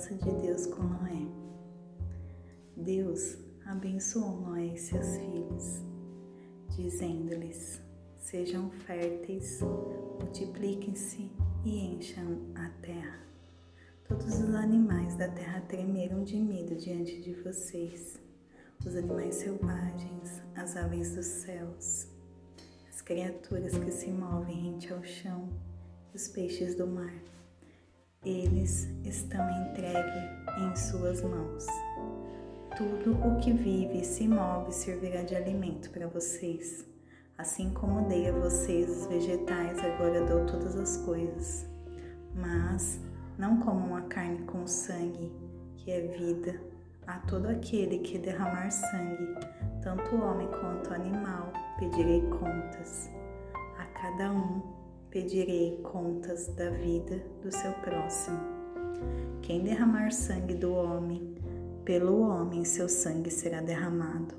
aliança de Deus com Noé. Deus abençoou Noé e seus filhos, dizendo-lhes: Sejam férteis, multipliquem-se e encham a terra. Todos os animais da terra tremeram de medo diante de vocês, os animais selvagens, as aves dos céus, as criaturas que se movem rente ao chão, os peixes do mar eles estão entregues em suas mãos. Tudo o que vive e se move servirá de alimento para vocês. Assim como dei a vocês os vegetais, agora dou todas as coisas. Mas não comam a carne com sangue, que é vida. A todo aquele que derramar sangue, tanto o homem quanto animal, pedirei contas. A cada um pedirei contas da vida do seu próximo. Quem derramar sangue do homem, pelo homem seu sangue será derramado,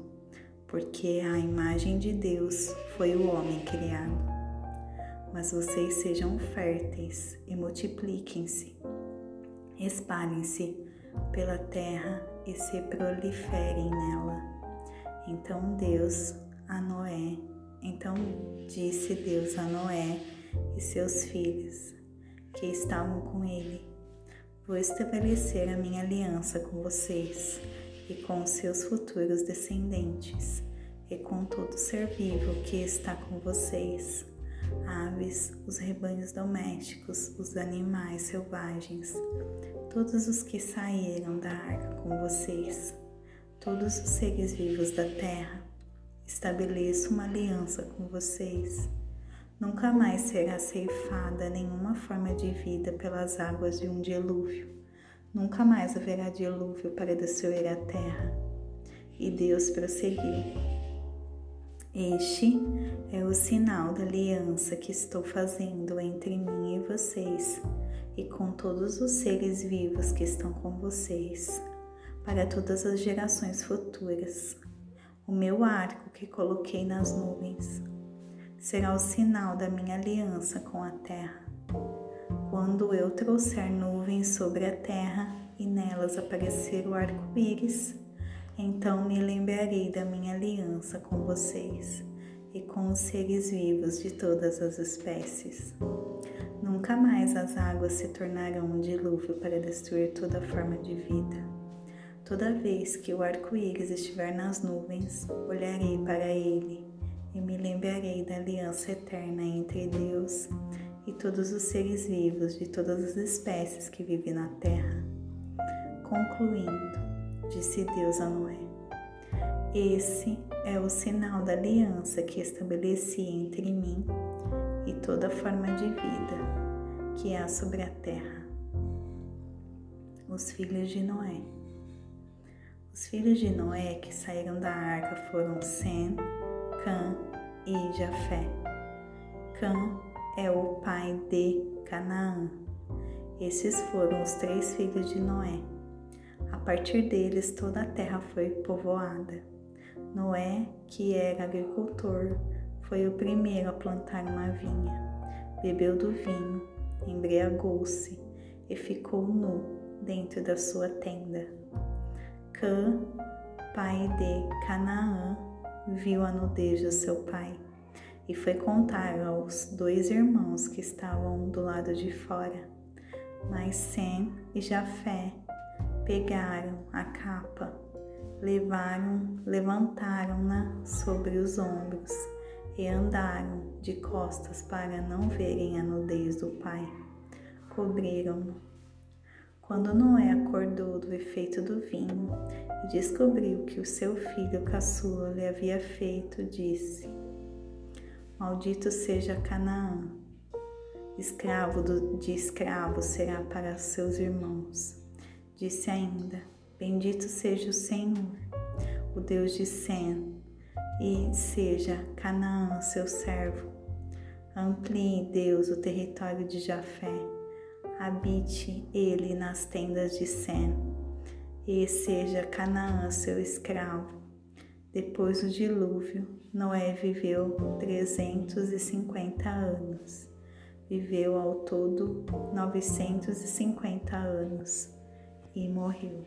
porque a imagem de Deus foi o homem criado. Mas vocês sejam férteis e multipliquem-se, espalhem-se pela terra e se proliferem nela. Então Deus a Noé, então disse Deus a Noé e seus filhos que estavam com ele. Vou estabelecer a minha aliança com vocês e com seus futuros descendentes e com todo ser vivo que está com vocês, aves, os rebanhos domésticos, os animais selvagens, todos os que saíram da arca com vocês, todos os seres vivos da terra. Estabeleço uma aliança com vocês Nunca mais será ceifada nenhuma forma de vida pelas águas de um dilúvio. Nunca mais haverá dilúvio para destruir a terra. E Deus prosseguiu. Este é o sinal da aliança que estou fazendo entre mim e vocês e com todos os seres vivos que estão com vocês, para todas as gerações futuras. O meu arco que coloquei nas nuvens será o sinal da minha aliança com a terra. Quando eu trouxer nuvens sobre a terra e nelas aparecer o arco-íris, então me lembrarei da minha aliança com vocês e com os seres vivos de todas as espécies. Nunca mais as águas se tornarão um dilúvio para destruir toda forma de vida. Toda vez que o arco-íris estiver nas nuvens, olharei para ele e me lembrarei da aliança eterna entre Deus e todos os seres vivos de todas as espécies que vivem na terra. Concluindo, disse Deus a Noé: Esse é o sinal da aliança que estabeleci entre mim e toda forma de vida que há sobre a terra. Os filhos de Noé. Os filhos de Noé que saíram da arca foram Sem, Cã e Jafé. Cã é o pai de Canaã. Esses foram os três filhos de Noé. A partir deles toda a terra foi povoada. Noé, que era agricultor, foi o primeiro a plantar uma vinha. Bebeu do vinho, embriagou-se e ficou nu dentro da sua tenda. Cã, pai de Canaã, viu a nudez do seu pai e foi contar aos dois irmãos que estavam do lado de fora. Mas Sem e Jafé pegaram a capa, levaram, levantaram-na sobre os ombros e andaram de costas para não verem a nudez do pai. Cobriram-no quando Noé acordou do efeito do vinho e descobriu que o seu filho caçula lhe havia feito, disse: Maldito seja Canaã, escravo de escravo será para seus irmãos. Disse ainda: Bendito seja o Senhor, o Deus de Sem, e seja Canaã seu servo. Amplie Deus o território de Jafé habite ele nas tendas de Sem, e seja Canaã seu escravo. Depois do dilúvio, Noé viveu 350 anos. Viveu ao todo 950 anos e morreu.